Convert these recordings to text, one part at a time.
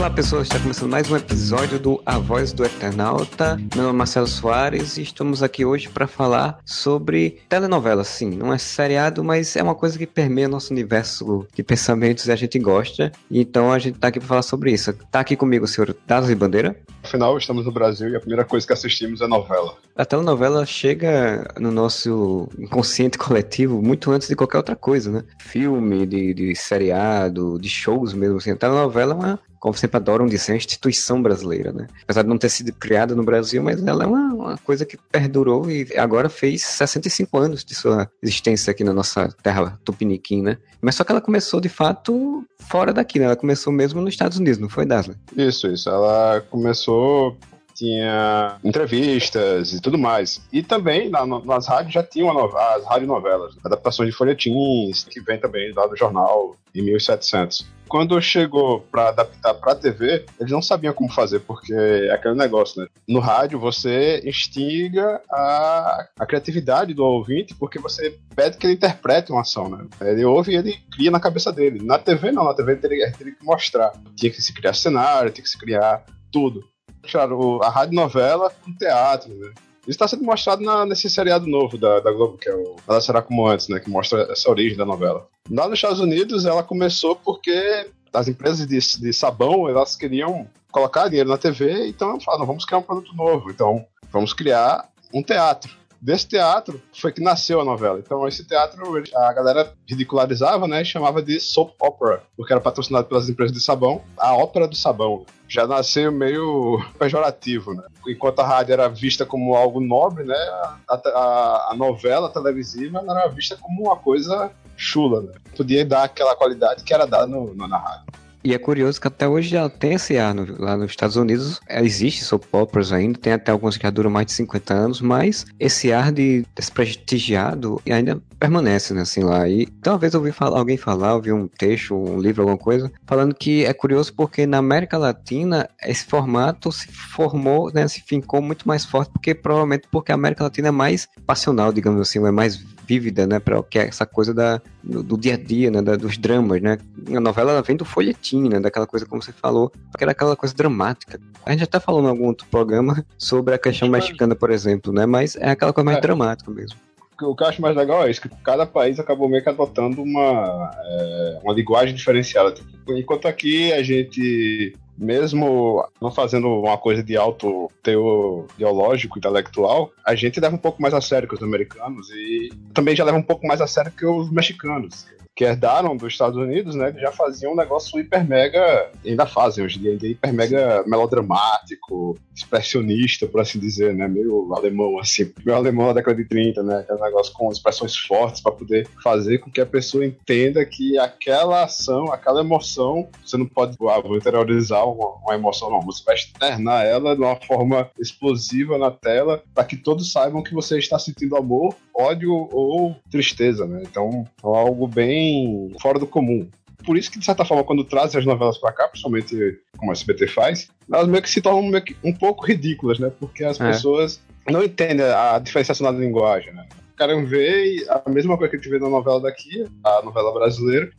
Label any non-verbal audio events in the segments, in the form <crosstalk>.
Olá pessoas, está começando mais um episódio do A Voz do Eternauta. Meu nome é Marcelo Soares e estamos aqui hoje para falar sobre telenovela. Sim, não é seriado, mas é uma coisa que permeia nosso universo de pensamentos e a gente gosta. Então a gente está aqui para falar sobre isso. Está aqui comigo o senhor Dados Bandeira. Afinal, estamos no Brasil e a primeira coisa que assistimos é novela. A telenovela chega no nosso inconsciente coletivo muito antes de qualquer outra coisa, né? Filme, de, de seriado, de shows mesmo. Assim. A telenovela é uma como sempre adoram dizer, é uma instituição brasileira, né? Apesar de não ter sido criada no Brasil, mas ela é uma, uma, coisa que perdurou e agora fez 65 anos de sua existência aqui na nossa terra tupiniquim, né? Mas só que ela começou, de fato, fora daqui, né? Ela começou mesmo nos Estados Unidos, não foi, Dasley? Isso, isso. Ela começou tinha entrevistas e tudo mais. E também na, nas rádios já tinham as radionovelas, adaptações de folhetins, que vem também lá do jornal em 1700 quando chegou para adaptar para TV, eles não sabiam como fazer, porque é aquele negócio, né? No rádio você instiga a, a criatividade do ouvinte, porque você pede que ele interprete uma ação, né? Ele ouve e ele cria na cabeça dele. Na TV não, na TV ele teria, teria que mostrar. Tinha que se criar cenário, tinha que se criar tudo. Claro, a rádio novela com teatro, né? Isso está sendo mostrado na, nesse seriado novo da, da Globo, que é o Ela Será Como Antes, né? Que mostra essa origem da novela. Lá nos Estados Unidos, ela começou porque as empresas de, de sabão, elas queriam colocar dinheiro na TV, então falaram, vamos criar um produto novo. Então, vamos criar um teatro desse teatro foi que nasceu a novela. Então, esse teatro a galera ridicularizava, né? E chamava de soap opera, porque era patrocinado pelas empresas de sabão, a ópera do sabão. Já nasceu meio <laughs> pejorativo, né? Enquanto a rádio era vista como algo nobre, né? A, a, a novela televisiva era vista como uma coisa chula, né? Podia dar aquela qualidade que era dada no, no, na rádio. E é curioso que até hoje já tem esse ar no, lá nos Estados Unidos. Existe soap operas ainda, tem até alguns que já duram mais de 50 anos, mas esse ar de desprestigiado ainda permanece, né, assim, lá. E talvez eu ouvi falar, alguém falar, ouvi um texto, um livro, alguma coisa, falando que é curioso porque na América Latina esse formato se formou, né, se fincou muito mais forte, porque provavelmente porque a América Latina é mais passional, digamos assim, é mais vívida, né, para que é essa coisa da, do, do, dia a dia, né, da, dos dramas, né. A novela ela vem do folhetim, né, daquela coisa como você falou, que era aquela coisa dramática. A gente até falou em algum outro programa <laughs> sobre a questão mexicana, por exemplo, né, mas é aquela coisa mais é. dramática mesmo o que eu acho mais legal é isso, que cada país acabou meio que adotando uma, é, uma linguagem diferenciada. Tipo, enquanto aqui a gente mesmo não fazendo uma coisa de alto teor ideológico, intelectual, a gente leva um pouco mais a sério que os americanos e também já leva um pouco mais a sério que os mexicanos que herdaram dos Estados Unidos, né, já faziam um negócio hiper mega, ainda fazem hoje em dia, ainda hiper mega melodramático, expressionista, por assim dizer, né, meio alemão, assim, meio alemão da década de 30, né, aquele negócio com expressões fortes para poder fazer com que a pessoa entenda que aquela ação, aquela emoção, você não pode, ah, vou interiorizar uma, uma emoção, não, você vai externar ela de uma forma explosiva na tela para que todos saibam que você está sentindo amor, ódio ou tristeza, né, então é algo bem fora do comum. Por isso que, de certa forma, quando trazem as novelas para cá, principalmente como a SBT faz, elas meio que se tornam que um pouco ridículas, né? Porque as é. pessoas não entendem a diferenciação da linguagem, né? querem ver a mesma coisa que a gente vê na novela daqui, a novela brasileira,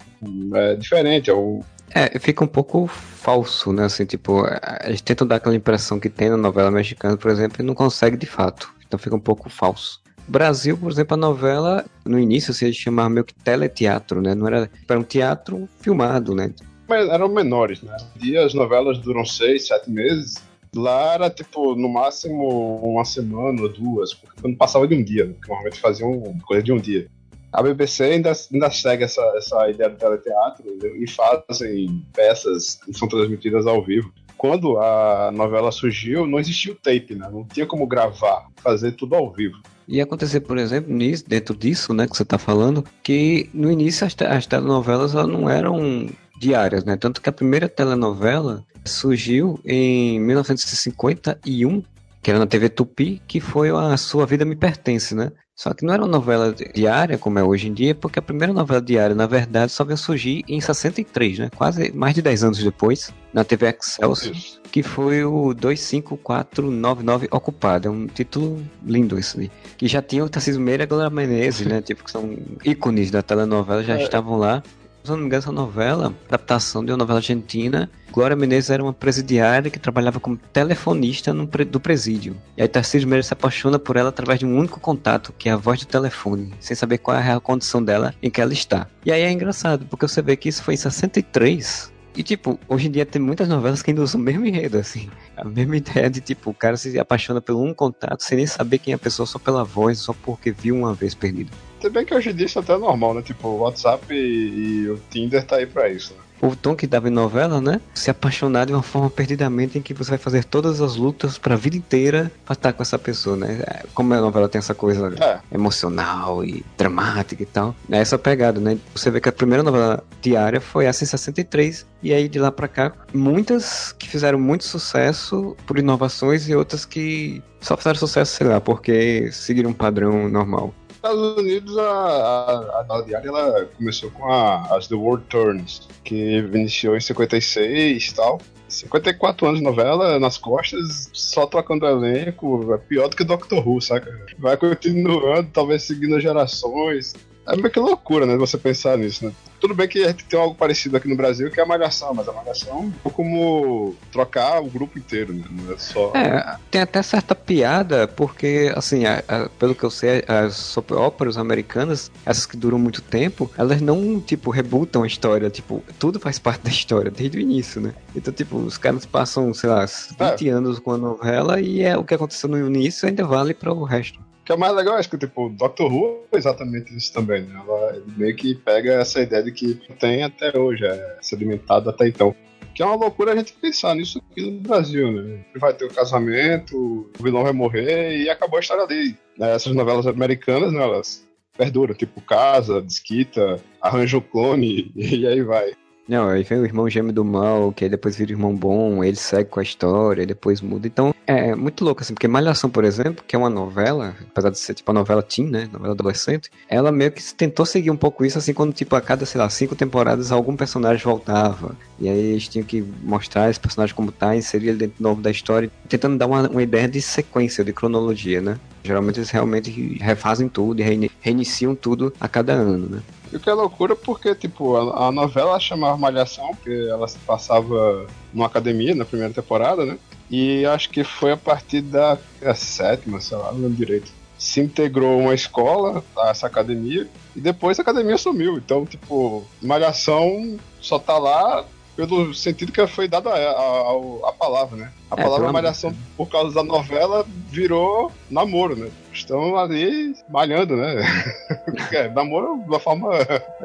é diferente. É, um... é, fica um pouco falso, né? Assim, tipo, a gente tenta dar aquela impressão que tem na novela mexicana, por exemplo, e não consegue de fato. Então fica um pouco falso. Brasil, por exemplo, a novela, no início, se chamava meio que teleteatro, né? Não era, era um teatro filmado, né? Mas eram menores, né? E as novelas duram seis, sete meses. Lá era, tipo, no máximo uma semana ou duas, porque não passava de um dia, né? Normalmente faziam coisa de um dia. A BBC ainda, ainda segue essa, essa ideia do teleteatro e fazem peças que são transmitidas ao vivo quando a novela surgiu, não existia o tape, né? Não tinha como gravar, fazer tudo ao vivo. E acontecer, por exemplo, nisso, dentro disso, né, que você está falando, que no início as, as telenovelas não eram diárias, né? Tanto que a primeira telenovela surgiu em 1951, que era na TV Tupi, que foi a Sua Vida Me Pertence, né? Só que não era uma novela diária, como é hoje em dia, porque a primeira novela diária, na verdade, só veio surgir em 63, né? Quase mais de 10 anos depois, na TV Excelsior, que foi o 25499 Ocupado. É um título lindo esse aí. Que já tinha o Tarcísio Meira e a Glória Menezes, né? Tipo, que são ícones da telenovela, já é. estavam lá. Se não me engano, essa novela, adaptação de uma novela argentina, Glória Menezes era uma presidiária que trabalhava como telefonista no do presídio. E aí Tarcísio Meira se apaixona por ela através de um único contato, que é a voz do telefone, sem saber qual é a real condição dela em que ela está. E aí é engraçado, porque você vê que isso foi em 63, e, tipo, hoje em dia tem muitas novelas que ainda usam o mesmo enredo, assim. A mesma ideia de, tipo, o cara se apaixona por um contato sem nem saber quem é a pessoa só pela voz, só porque viu uma vez perdido. Se bem que hoje em dia isso é até normal, né? Tipo, o WhatsApp e, e o Tinder tá aí pra isso, né? o tom que dava em novela, né? Se apaixonar de uma forma perdidamente em que você vai fazer todas as lutas para a vida inteira pra estar com essa pessoa, né? É, como a novela tem essa coisa é. emocional e dramática e tal, é essa pegada, né? Você vê que a primeira novela diária foi essa em 63 e aí de lá para cá muitas que fizeram muito sucesso por inovações e outras que só fizeram sucesso, sei lá, porque seguiram um padrão normal. Estados Unidos, a, a, a ela começou com a, as The World Turns, que iniciou em 56 e tal. 54 anos de novela nas costas, só trocando elenco, é pior do que Doctor Who, saca? Vai continuando, talvez seguindo gerações. É meio que loucura, né? Você pensar nisso, né? Tudo bem que a gente tem algo parecido aqui no Brasil, que é a Malhação, mas a Malhação é como trocar o grupo inteiro, né? Não é só. É, tem até certa piada, porque, assim, a, a, pelo que eu sei, as soap operas americanas, essas que duram muito tempo, elas não, tipo, rebutam a história. Tipo, tudo faz parte da história, desde o início, né? Então, tipo, os caras passam, sei lá, 20 é. anos com a novela e é o que aconteceu no início ainda vale para o resto que é o mais legal é que, tipo, Doctor Who é exatamente isso também, né? Ela meio que pega essa ideia de que tem até hoje, é sedimentado até então. Que é uma loucura a gente pensar nisso aqui no Brasil, né? Vai ter o um casamento, o vilão vai morrer e acabou a história ali. Né? Essas novelas americanas, né, elas perduram, tipo Casa, Disquita, Arranjo Clone <laughs> e aí vai. Não, aí vem o irmão gêmeo do mal, que aí depois vira o irmão bom, ele segue com a história, depois muda. Então, é muito louco, assim, porque Malhação, por exemplo, que é uma novela, apesar de ser tipo a novela teen, né, novela adolescente, ela meio que tentou seguir um pouco isso, assim, quando, tipo, a cada, sei lá, cinco temporadas algum personagem voltava. E aí eles tinham que mostrar esse personagem como tá, inserir ele dentro novo da história, tentando dar uma, uma ideia de sequência, de cronologia, né. Geralmente eles realmente refazem tudo e reiniciam tudo a cada ano, né. E o que é loucura porque, tipo, a, a novela chamava Malhação, porque ela se passava numa academia na primeira temporada, né? E acho que foi a partir da a sétima, sei lá, não lembro direito. Se integrou uma escola, essa academia, e depois a academia sumiu. Então, tipo, Malhação só tá lá pelo sentido que foi dado a, a, a palavra, né? A é, palavra malhação, por causa da novela, virou namoro, né? Estão ali malhando, né? <laughs> é, namoro de uma forma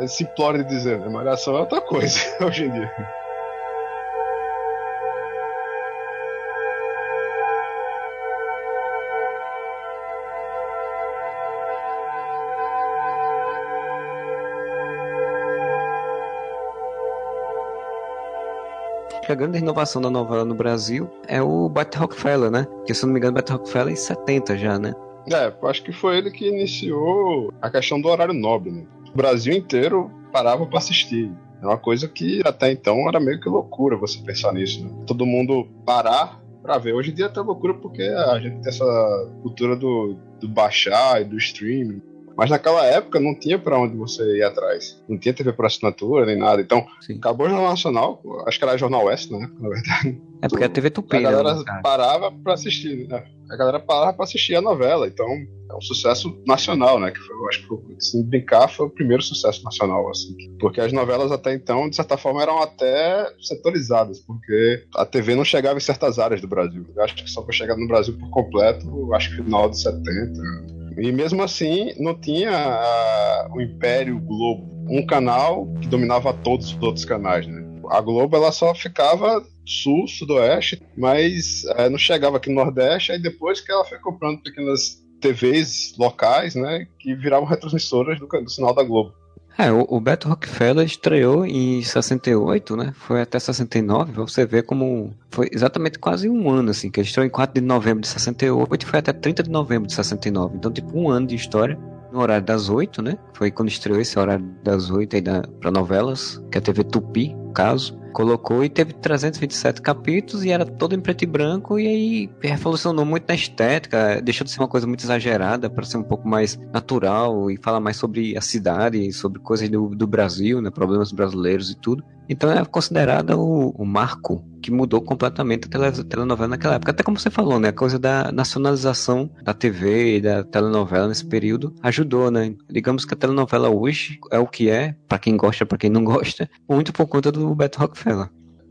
simplória de dizer, né? Malhação é outra coisa <laughs> hoje em dia. Que a grande inovação da novela no Brasil é o Bat Rockefeller, né? Que se eu não me engano, Bat Rockefeller é em 70 já, né? É, acho que foi ele que iniciou a questão do horário nobre, né? O Brasil inteiro parava para assistir. É uma coisa que até então era meio que loucura você pensar nisso, né? Todo mundo parar para ver. Hoje em dia é até loucura porque a gente tem essa cultura do, do baixar e do streaming. Mas naquela época não tinha para onde você ir atrás. Não tinha TV por assinatura nem nada. Então, Sim. acabou o Jornal Nacional, acho que era Jornal Oeste na época, na verdade. É porque a TV Tupi, A galera né, parava para assistir, né? A galera parava para assistir a novela. Então, é um sucesso nacional, né? Que foi, eu acho que, se brincar, foi o primeiro sucesso nacional, assim. Porque as novelas até então, de certa forma, eram até setorizadas, porque a TV não chegava em certas áreas do Brasil. Eu acho que só para chegar no Brasil por completo, acho que final de 70, e mesmo assim, não tinha o Império Globo, um canal que dominava todos os outros canais, né? A Globo ela só ficava sul, sudoeste, mas é, não chegava aqui no Nordeste. Aí depois que ela foi comprando pequenas TVs locais, né, que viravam retransmissoras do, do sinal da Globo. É, o, o Beto Rockefeller estreou em 68, né? Foi até 69, pra você ver como foi exatamente quase um ano, assim, que ele estreou em 4 de novembro de 68 e foi até 30 de novembro de 69. Então, tipo, um ano de história no horário das 8, né? Foi quando estreou esse horário das 8 aí da, pra novelas, que é a TV Tupi, no caso. Colocou e teve 327 capítulos e era todo em preto e branco e aí revolucionou muito na estética, deixou de ser uma coisa muito exagerada para ser um pouco mais natural e falar mais sobre a cidade, sobre coisas do, do Brasil, né, problemas brasileiros e tudo. Então é considerada o, o, marco que mudou completamente a tele, telenovela naquela época. Até como você falou, né? A coisa da nacionalização da TV e da telenovela nesse período ajudou, né? Digamos que a telenovela hoje é o que é, para quem gosta, para quem não gosta, muito por conta do Beto Rockefeller.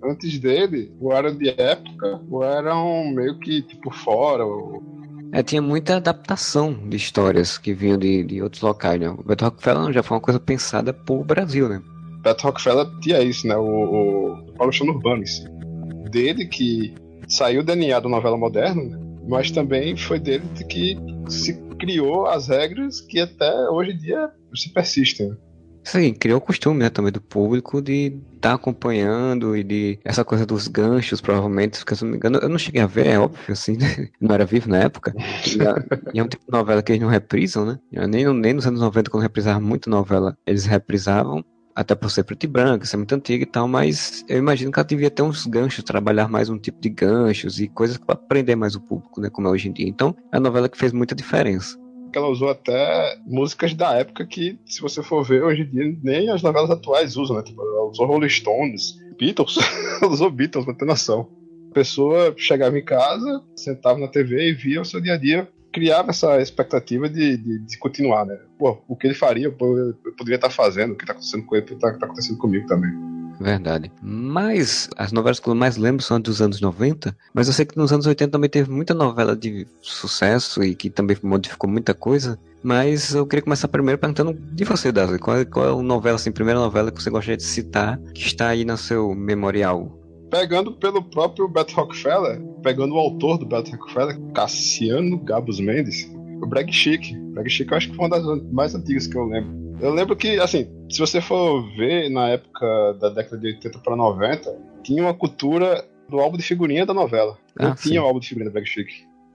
Antes dele, ou eram de época, ou eram meio que tipo fora, ou... É, tinha muita adaptação de histórias que vinham de, de outros locais, né? O Beto Rockefeller já foi uma coisa pensada por Brasil, né? Beto Rockefeller tinha isso, né? O, o Paulo em si. Dele que saiu o DNA da novela moderna, né? mas também foi dele que se criou as regras que até hoje em dia se persistem. Sim, criou o costume né, também do público de estar tá acompanhando e de essa coisa dos ganchos, provavelmente, porque se não me engano, eu não cheguei a ver, é óbvio, assim, né? <laughs> não era vivo na época. E, é um tipo de novela que eles não reprisam, né? Nem, nem nos anos 90, quando reprisavam muito novela, eles reprisavam até por ser preto e branco, ser muito antiga e tal, mas eu imagino que ela devia ter uns ganchos, trabalhar mais um tipo de ganchos e coisas para prender mais o público, né, como é hoje em dia. Então, é a novela que fez muita diferença. Ela usou até músicas da época que, se você for ver hoje em dia, nem as novelas atuais usam, né? Tipo, ela usou Rolling Stones, Beatles, ela <laughs> usou Beatles, pra ter noção. A pessoa chegava em casa, sentava na TV e via o seu dia a dia criava essa expectativa de, de, de, continuar, né? Pô, o que ele faria, eu, poderia estar fazendo, o que está acontecendo com ele, está tá acontecendo comigo também. Verdade. Mas as novelas que eu mais lembro são dos anos 90, mas eu sei que nos anos 80 também teve muita novela de sucesso e que também modificou muita coisa. Mas eu queria começar primeiro perguntando de você, Dazi. Qual, qual é a novela, assim, primeira novela que você gostaria de citar que está aí no seu memorial? pegando pelo próprio Beto Rockefeller, pegando o autor do Beto Rockefeller, Cassiano Gabus Mendes, o Brag Chic. Brag Chic eu acho que foi uma das mais antigas que eu lembro. Eu lembro que, assim, se você for ver na época da década de 80 para 90, tinha uma cultura do álbum de figurinha da novela. Não ah, tinha o álbum de figurinha do Brag Chic.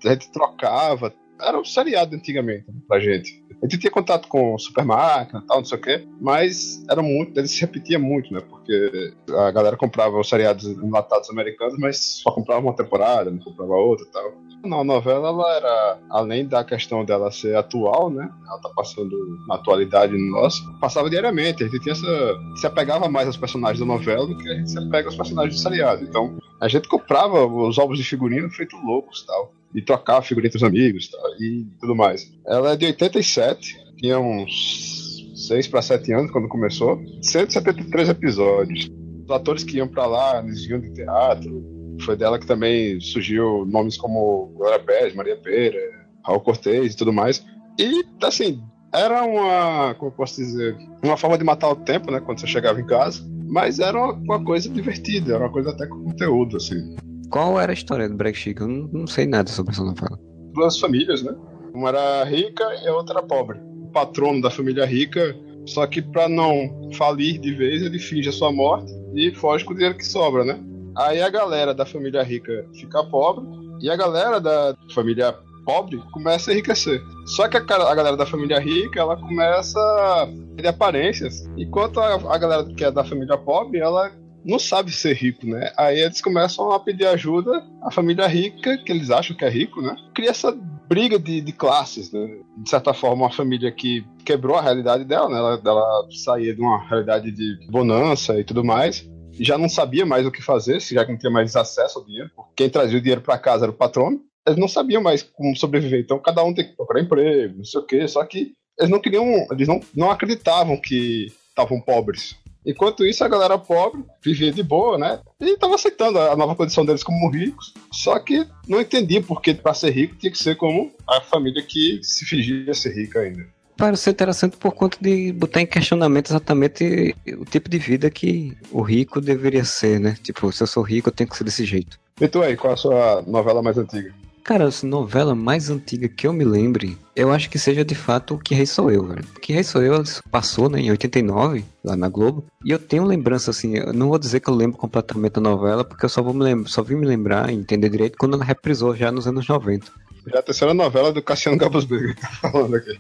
A gente trocava, era um seriado antigamente pra gente. A gente tinha contato com Super Máquina e tal, não sei o quê, mas era muito, ele se repetia muito, né? Porque a galera comprava os seriados enlatados americanos, mas só comprava uma temporada, não comprava outra e tal. Não, a novela, ela era, além da questão dela ser atual, né? Ela tá passando na atualidade nossa, passava diariamente. A gente tinha essa. se apegava mais aos personagens da novela do que a gente se apega aos personagens do seriado. Então, a gente comprava os ovos de figurino feito loucos tal e trocar figurinha entre os amigos tá, e tudo mais. Ela é de 87, tinha uns 6 para 7 anos quando começou, 173 episódios. Os atores que iam para lá, eles iam de teatro. Foi dela que também surgiu nomes como Glória Pérez, Maria Pereira, Raul Cortez e tudo mais. E, assim, era uma, como posso dizer, uma forma de matar o tempo, né, quando você chegava em casa. Mas era uma, coisa divertida, era uma coisa até com conteúdo, assim. Qual era a história do Black Chico? Eu não, não sei nada sobre essa novela. Duas famílias, né? Uma era rica e a outra era pobre. O patrono da família rica, só que para não falir de vez, ele finge a sua morte e foge com o dinheiro que sobra, né? Aí a galera da família rica fica pobre e a galera da família pobre começa a enriquecer. Só que a, a galera da família rica, ela começa a ter aparências, enquanto a, a galera que é da família pobre, ela não sabe ser rico, né? Aí eles começam a pedir ajuda à família rica, que eles acham que é rico, né? Cria essa briga de, de classes, né? De certa forma, uma família que quebrou a realidade dela, né? Ela, ela saía de uma realidade de bonança e tudo mais, já não sabia mais o que fazer, já que não tinha mais acesso ao dinheiro. Quem trazia o dinheiro para casa era o patrono. Eles não sabiam mais como sobreviver, então cada um tem que procurar emprego, não sei o quê. Só que eles não queriam, eles não, não acreditavam que estavam pobres. Enquanto isso, a galera pobre vivia de boa, né? E estava aceitando a nova condição deles como ricos. Só que não entendia porque para ser rico tinha que ser como a família que se fingia ser rica ainda. Parece interessante por conta de botar em questionamento exatamente o tipo de vida que o rico deveria ser, né? Tipo, se eu sou rico, eu tenho que ser desse jeito. E tu aí, qual a sua novela mais antiga? Cara, essa novela mais antiga que eu me lembre, eu acho que seja de fato o Que Rei Sou Eu, velho. Que Rei Sou Eu passou, né, em 89, lá na Globo. E eu tenho lembrança, assim, eu não vou dizer que eu lembro completamente a novela, porque eu só vou me lembrar, só vim me lembrar e entender direito quando ela reprisou já nos anos 90. Já a terceira novela do Cassiano Gabos <laughs> tá falando aqui.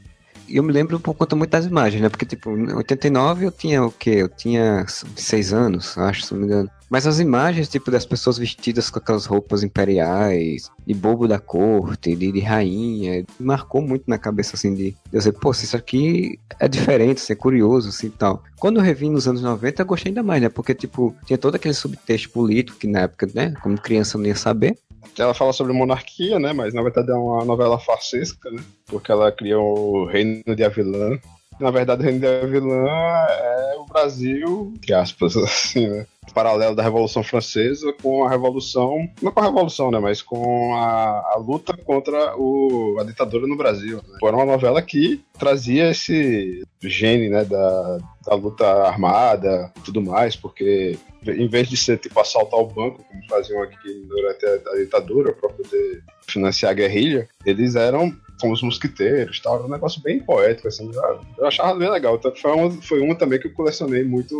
Eu me lembro por conta muito das imagens, né? Porque, tipo, em 89 eu tinha o quê? Eu tinha seis anos, acho, se não me engano. Mas as imagens, tipo, das pessoas vestidas com aquelas roupas imperiais, de bobo da corte, de, de rainha, marcou muito na cabeça, assim, de, eu dizer, pô, isso aqui é diferente, assim, é curioso, assim, tal. Quando eu revi nos anos 90, eu gostei ainda mais, né? Porque, tipo, tinha todo aquele subtexto político que na época, né, como criança não ia saber. Ela fala sobre monarquia, né? Mas na verdade é uma novela farsesca, né? Porque ela cria o reino de Avilã, na verdade, o Reino da Vilã é o Brasil, entre aspas, <laughs> assim, né? Paralelo da Revolução Francesa com a Revolução. Não com a Revolução, né? Mas com a, a luta contra o, a ditadura no Brasil. Né? Era uma novela que trazia esse gene, né? Da, da luta armada e tudo mais, porque em vez de ser tipo assaltar o banco, como faziam aqui durante a, a ditadura, para poder financiar a guerrilha, eles eram com os mosquiteiros tal. Era um negócio bem poético, assim. Eu achava bem legal. Então, foi, uma, foi uma também que eu colecionei muito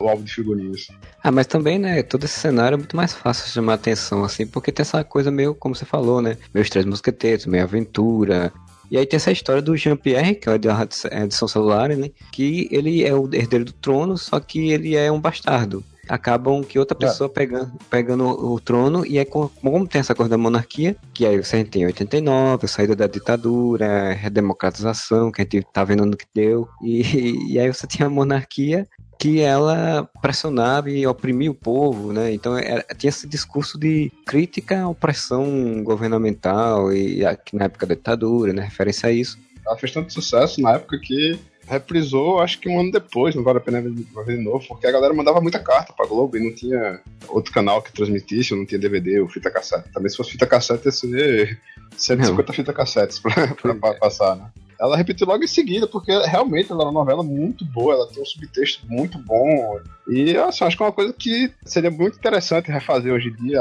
o álbum de figurinhas. Ah, mas também, né, todo esse cenário é muito mais fácil de chamar atenção, assim, porque tem essa coisa meio, como você falou, né? Meus três mosqueteiros, meio aventura, e aí tem essa história do Jean-Pierre, que é da edição celular, né? Que ele é o herdeiro do trono, só que ele é um bastardo acabam que outra é. pessoa é. pegando, pegando o trono, e é como, tem essa coisa da monarquia, que aí você tem 89, a saída da ditadura, a redemocratização, que a gente tá vendo no que deu, e, e aí você tinha a monarquia que ela pressionava e oprimia o povo, né? Então era, tinha esse discurso de crítica à opressão governamental e aqui na época da ditadura, né? Referência a isso. Ela fez tanto sucesso na época que reprisou, acho que um ano depois, não vale a pena ver de novo, porque a galera mandava muita carta pra Globo e não tinha outro canal que transmitisse, não tinha DVD ou fita cassete. Também se fosse fita cassete ia ser 150 fita cassetes pra, pra, pra passar, né? Ela repetiu logo em seguida, porque realmente ela é uma novela muito boa, ela tem um subtexto muito bom. E assim, acho que é uma coisa que seria muito interessante refazer hoje em dia.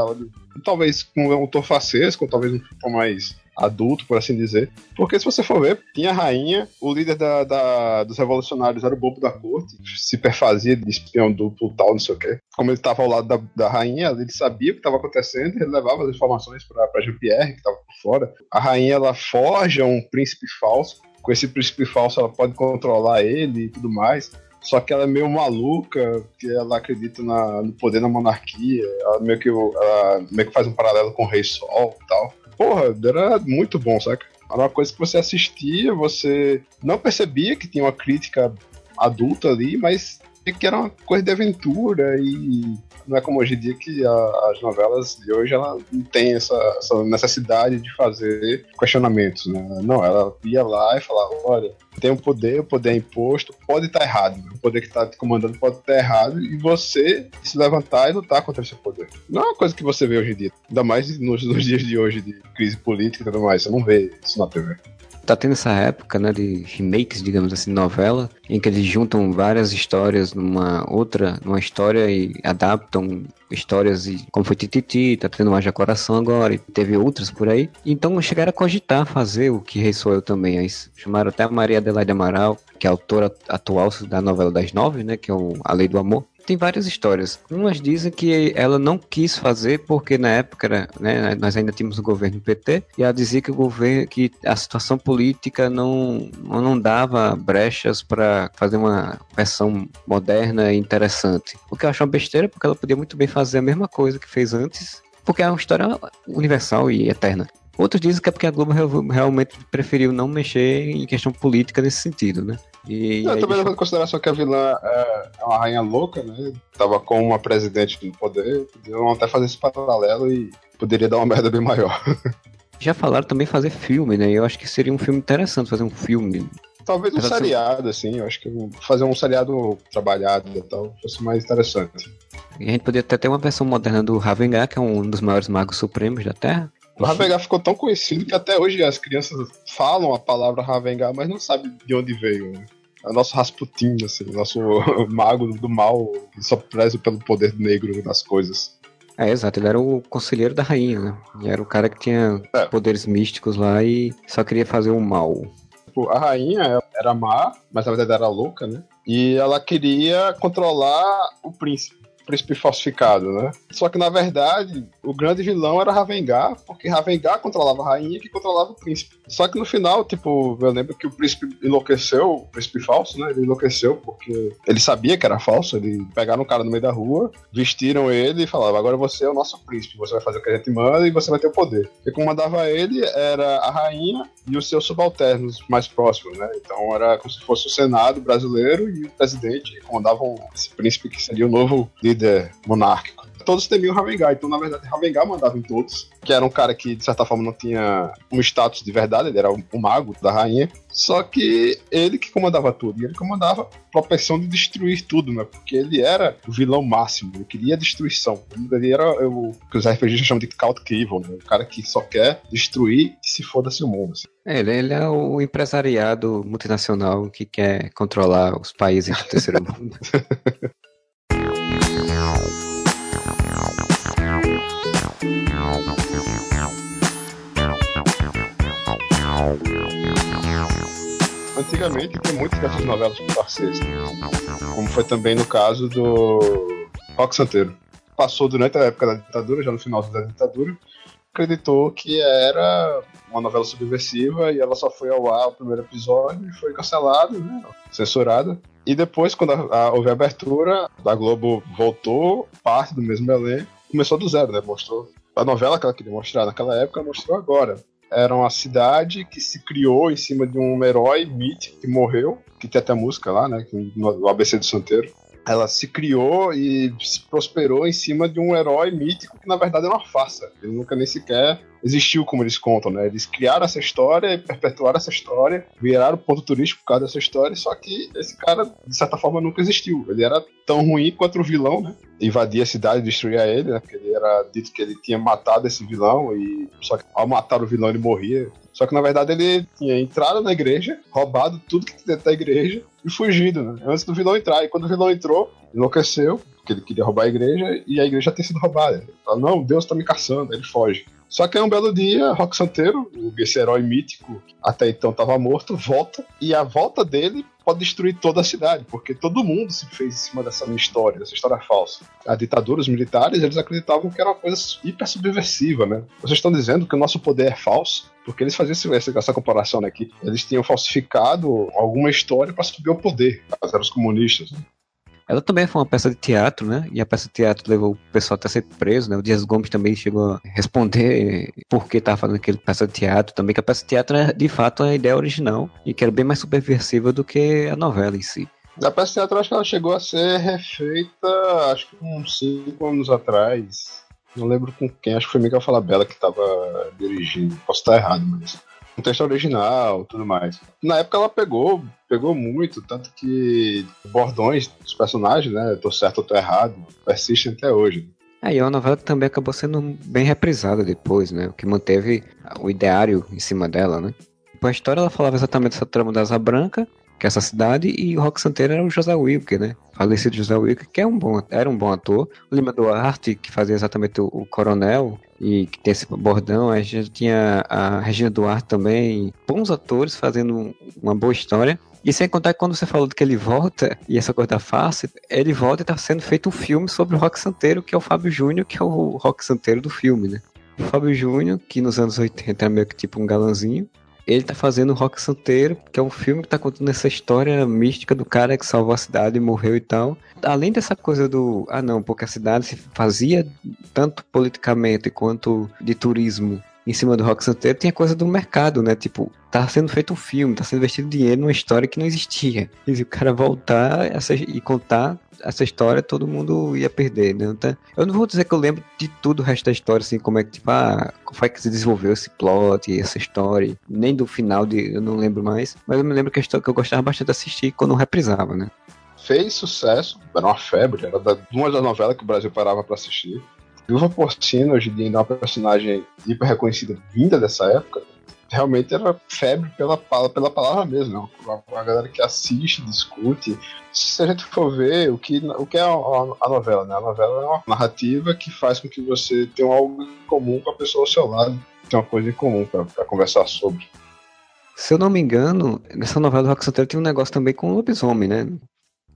Talvez com um autor facesco, talvez um pouco mais adulto, por assim dizer. Porque se você for ver, tinha a rainha, o líder da, da, dos revolucionários era o bobo da corte, se perfazia de espião duplo tal, não sei o quê. Como ele estava ao lado da, da rainha, ele sabia o que estava acontecendo, ele levava as informações para Jean-Pierre, que estava por fora. A rainha, ela forja um príncipe falso, com esse príncipe falso ela pode controlar ele e tudo mais. Só que ela é meio maluca, que ela acredita na, no poder da monarquia. Ela meio, que, ela meio que faz um paralelo com o Rei Sol e tal porra, era muito bom, saca? Era uma coisa que você assistia, você não percebia que tinha uma crítica adulta ali, mas que era uma coisa de aventura e não é como hoje em dia que a, as novelas de hoje ela não tem essa, essa, necessidade de fazer questionamentos, né? Não, ela ia lá e falava, olha, tem um poder, o poder é imposto, pode estar errado, né? o poder que está te comandando pode estar errado e você se levantar e lutar contra esse poder. Não é uma coisa que você vê hoje em dia, ainda mais nos, nos dias de hoje de crise política e tudo mais, você não vê isso na TV tá tendo essa época, né, de remakes, digamos assim, novela, em que eles juntam várias histórias numa outra, numa história e adaptam histórias e como foi Tititi, tá tendo mais Coração agora, e teve outras por aí. Então chegaram a cogitar fazer o que Rei Sou Eu também. Aí chamaram até a Maria Adelaide Amaral, que é a autora atual da novela das nove, né, que é o A Lei do Amor tem várias histórias. Umas dizem que ela não quis fazer porque na época né, nós ainda tínhamos o governo PT e ela dizia que o governo que a situação política não não dava brechas para fazer uma versão moderna e interessante. O que eu acho uma besteira porque ela podia muito bem fazer a mesma coisa que fez antes, porque é uma história universal e eterna. Outros dizem que é porque a Globo realmente preferiu não mexer em questão política nesse sentido, né? E, eu também deixa... considerar só que a vilã é, é uma rainha louca, né? Tava com uma presidente no poder, podiam até fazer esse paralelo e poderia dar uma merda bem maior. <laughs> Já falaram também fazer filme, né? Eu acho que seria um filme interessante fazer um filme. Talvez um seriado, assim. Eu acho que fazer um seriado trabalhado e tal fosse mais interessante. E a gente poderia até ter uma versão moderna do Ravengar, que é um dos maiores magos supremos da Terra. O Ravengar ficou tão conhecido que até hoje as crianças falam a palavra Ravengar, mas não sabem de onde veio. Né? É o nosso Rasputin, assim, nosso <laughs> mago do mal, que só preza pelo poder negro das coisas. É, exato, ele era o conselheiro da rainha, né? E era o cara que tinha é. poderes místicos lá e só queria fazer o mal. Tipo, a rainha era má, mas na verdade era louca, né? E ela queria controlar o príncipe príncipe falsificado, né? Só que na verdade, o grande vilão era Ravengar, porque Ravengar controlava a rainha que controlava o príncipe. Só que no final, tipo, eu lembro que o príncipe enlouqueceu, o príncipe falso, né? Ele enlouqueceu porque ele sabia que era falso. Ele pegaram um cara no meio da rua, vestiram ele e falavam: agora você é o nosso príncipe, você vai fazer o que a gente manda e você vai ter o poder. E comandava ele era a rainha e os seus subalternos mais próximos, né? Então era como se fosse o Senado brasileiro e o presidente que comandavam esse príncipe que seria o novo líder monárquico todos temiam Ravengar. Então, na verdade, Ravengar mandava em todos. Que era um cara que, de certa forma, não tinha um status de verdade, ele era o, mago da rainha. Só que ele que comandava tudo. E ele comandava a propensão de destruir tudo, né? Porque ele era o vilão máximo. Ele queria destruição. Ele era o que os RPGs chamam de Count Evil, né? O cara que só quer destruir e se foda-se o mundo. Assim. É, ele, ele, é o empresariado multinacional que quer controlar os países do terceiro mundo. <laughs> Antigamente tem muitas dessas novelas com parceiros, como foi também no caso do Rock Santeiro. Passou durante a época da ditadura, já no final da ditadura, acreditou que era uma novela subversiva e ela só foi ao ar o primeiro episódio e foi cancelada, né? censurada. E depois, quando a, a, houve a abertura, a Globo voltou, parte do mesmo elenco, começou do zero, né? Mostrou a novela que ela queria mostrar naquela época, mostrou agora era uma cidade que se criou em cima de um herói mítico que morreu, que tem até música lá, né? No ABC do Santeiro. Ela se criou e se prosperou em cima de um herói mítico que na verdade é uma farsa. Ele nunca nem sequer existiu como eles contam, né? Eles criaram essa história perpetuaram essa história, viraram ponto turístico por causa dessa história, só que esse cara, de certa forma, nunca existiu. Ele era tão ruim quanto o vilão, né? Invadir a cidade, destruir ele, né? Porque ele era dito que ele tinha matado esse vilão e só que ao matar o vilão ele morria. Só que na verdade ele tinha entrado na igreja, roubado tudo que tinha dentro da igreja e fugido, né? Antes do vilão entrar. E quando o vilão entrou, enlouqueceu, porque ele queria roubar a igreja e a igreja tinha sido roubada. Ele fala, não, Deus tá me caçando, ele foge. Só que é um belo dia, Rock Santeiro, esse herói mítico, até então estava morto, volta, e a volta dele pode destruir toda a cidade, porque todo mundo se fez em cima dessa minha história, dessa história falsa. A ditadura, os militares, eles acreditavam que era uma coisa hiper subversiva, né? Vocês estão dizendo que o nosso poder é falso? Porque eles faziam essa, essa comparação aqui. Né, eles tinham falsificado alguma história para subir ao poder. Eram os comunistas. Né? Ela também foi uma peça de teatro, né? E a peça de teatro levou o pessoal até ser preso, né? O Dias Gomes também chegou a responder por que estava fazendo aquele peça de teatro também, que a peça de teatro é de fato a ideia original e que era bem mais subversiva do que a novela em si. A peça de teatro acho que ela chegou a ser refeita, acho que uns cinco anos atrás. Não lembro com quem, acho que foi Miguel Falabella que estava dirigindo. Posso estar errado, mas um texto original, tudo mais. Na época ela pegou, pegou muito, tanto que bordões dos personagens, né, tô certo ou tô errado, persistem até hoje. E é uma novela que também acabou sendo bem reprisada depois, né, o que manteve o ideário em cima dela, né. A história ela falava exatamente dessa trama da Asa Branca, que é essa cidade, e o Rock Santeiro era o José Wilker, né? Falecido José Wilker, que é um bom, era um bom ator. O Lima Duarte, que fazia exatamente o, o coronel, e que tem esse bordão. A gente tinha a Regina Duarte também, bons atores fazendo uma boa história. E sem contar que quando você falou que ele volta, e essa coisa da face, ele volta e tá sendo feito um filme sobre o Rock Santeiro, que é o Fábio Júnior, que é o Rock Santeiro do filme, né? O Fábio Júnior, que nos anos 80 era meio que tipo um galanzinho, ele tá fazendo Rock Santeiro, que é um filme que tá contando essa história mística do cara que salvou a cidade e morreu e tal. Além dessa coisa do, ah não, porque a cidade se fazia tanto politicamente quanto de turismo em cima do Rock Santeiro, tinha coisa do mercado, né? Tipo, tá sendo feito um filme, tá sendo investido dinheiro numa história que não existia. E se o cara voltar e contar essa história todo mundo ia perder, né? Então, eu não vou dizer que eu lembro de tudo o resto da história, assim, como é que, tipo, ah, como foi que se desenvolveu esse plot, essa história, nem do final, de, eu não lembro mais, mas eu me lembro que a história que eu gostava bastante de assistir quando reprisava, né? Fez sucesso, era uma febre, era uma das novelas que o Brasil parava para assistir. Viúva Porcina, hoje em dia, é uma personagem hiper reconhecida vinda dessa época, realmente era febre pela, pela palavra mesmo, né? Uma, galera que assiste, discute. Se a gente for ver o que, o que é a, a, novela, né? A novela é uma narrativa que faz com que você tenha algo em comum com a pessoa ao seu lado, tenha uma coisa em comum para conversar sobre. Se eu não me engano, nessa novela do Rock Santeiro tem um negócio também com o lobisomem, né?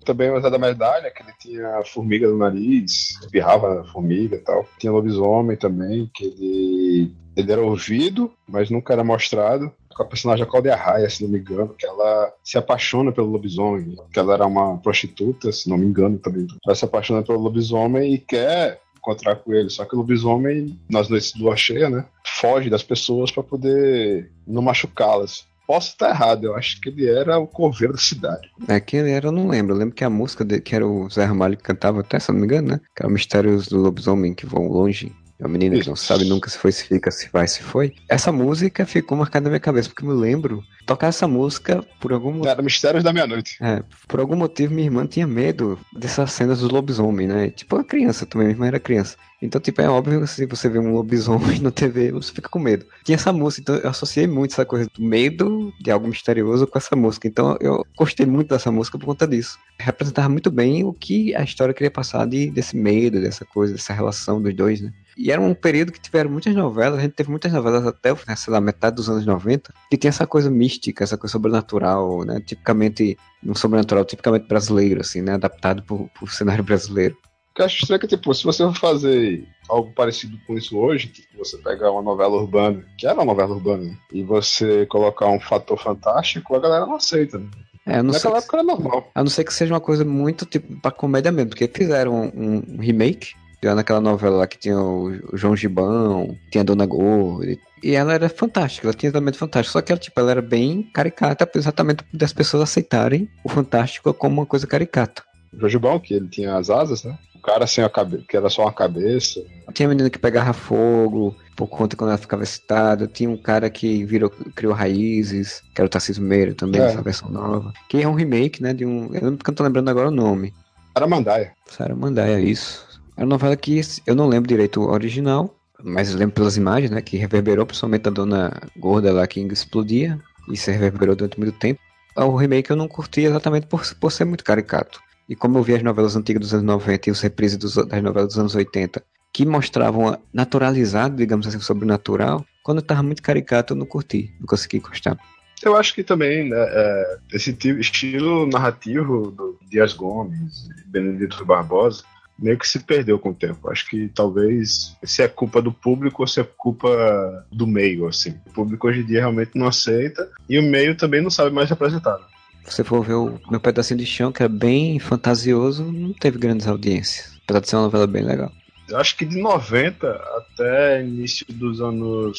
Também o Zé da Medalha, que ele tinha formiga no nariz, espirrava formiga e tal. Tinha lobisomem também, que ele, ele era ouvido, mas nunca era mostrado com a personagem Claudia Raia, se não me engano, que ela se apaixona pelo lobisomem, que ela era uma prostituta, se não me engano também. Ela se apaixona pelo lobisomem e quer encontrar com ele. Só que o lobisomem, nas noites de lua cheia, né, foge das pessoas para poder não machucá-las. Posso estar errado, eu acho que ele era o coveiro da cidade. É, que ele era, eu não lembro. Eu lembro que a música que era o Zé Ramalho que cantava até, se não me engano, né? Que era o Mistérios do Lobisomem que vão longe. É uma menina que não sabe nunca se foi, se fica, se vai, se foi. Essa música ficou marcada na minha cabeça, porque eu me lembro tocar essa música por algum motivo. Era Mistérios da Meia-Noite. É, por algum motivo minha irmã tinha medo dessas cenas dos lobisomens, né? Tipo, a criança também, minha irmã era criança. Então, tipo, é óbvio que se você vê um lobisomem <laughs> na TV, você fica com medo. Tinha essa música, então eu associei muito essa coisa do medo de algo misterioso com essa música. Então eu gostei muito dessa música por conta disso. Representava muito bem o que a história queria passar de, desse medo, dessa coisa, dessa relação dos dois, né? E era um período que tiveram muitas novelas, a gente teve muitas novelas até, né, sei lá, metade dos anos 90, que tinha essa coisa mística, essa coisa sobrenatural, né? Tipicamente, um sobrenatural tipicamente brasileiro, assim, né? Adaptado por, por cenário brasileiro. Que eu acho estranho é que, tipo, se você for fazer algo parecido com isso hoje, tipo, você pegar uma novela urbana, que era uma novela urbana, e você colocar um fator fantástico, a galera não aceita, né? É, não Naquela época era normal. a não ser que seja uma coisa muito tipo pra comédia mesmo, porque fizeram um, um remake já naquela novela lá que tinha o, João Gibão, tinha a Dona Gorda, e, ela era fantástica, ela tinha também fantástico, só que ela, tipo, ela era bem caricata, exatamente das pessoas aceitarem o fantástico como uma coisa caricata. O Jorge Bom, que ele tinha as asas, né? O cara sem a cabeça, que era só uma cabeça. Tinha menina que pegava fogo por conta quando ela ficava excitada. Tinha um cara que virou, criou raízes, que era o Tarcísio Meira também, É. essa versão nova. Que é um remake, né? De um. Eu não tô lembrando agora o nome. Era Mandaia. Sara Mandaia, isso. Era uma novela que eu não lembro direito o original, mas lembro pelas imagens, né? Que reverberou, principalmente a dona gorda lá que explodia. E se reverberou durante muito tempo. O remake eu não curti exatamente por, por ser muito caricato. E como eu vi as novelas antigas dos anos 90 e os reprises dos- das novelas dos anos 80, que mostravam naturalizado, digamos assim, sobrenatural, quando eu tava muito caricato eu não curti, não consegui gostar. Eu acho que também, né, é, esse ti- estilo narrativo do Dias Gomes, Benedito Barbosa, meio que se perdeu com o tempo. Acho que talvez se é culpa do público ou se é culpa do meio, assim. O público hoje em dia realmente não aceita e o meio também não sabe mais representar. Você for ver o meu pedacinho de chão, que era bem fantasioso, não teve grandes audiências. Apesar de ser uma novela bem legal. Eu acho que de 90 até início dos anos